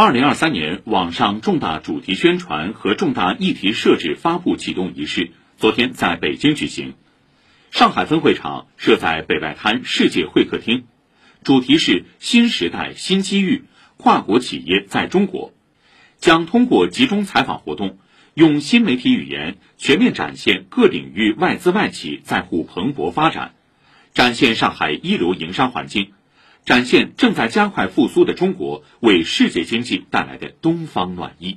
二零二三年网上重大主题宣传和重大议题设置发布启动仪式昨天在北京举行。上海分会场设在北外滩世界会客厅，主题是新时代新机遇，跨国企业在中国，将通过集中采访活动，用新媒体语言全面展现各领域外资外企在沪蓬勃发展，展现上海一流营商环境。展现正在加快复苏的中国为世界经济带来的东方暖意。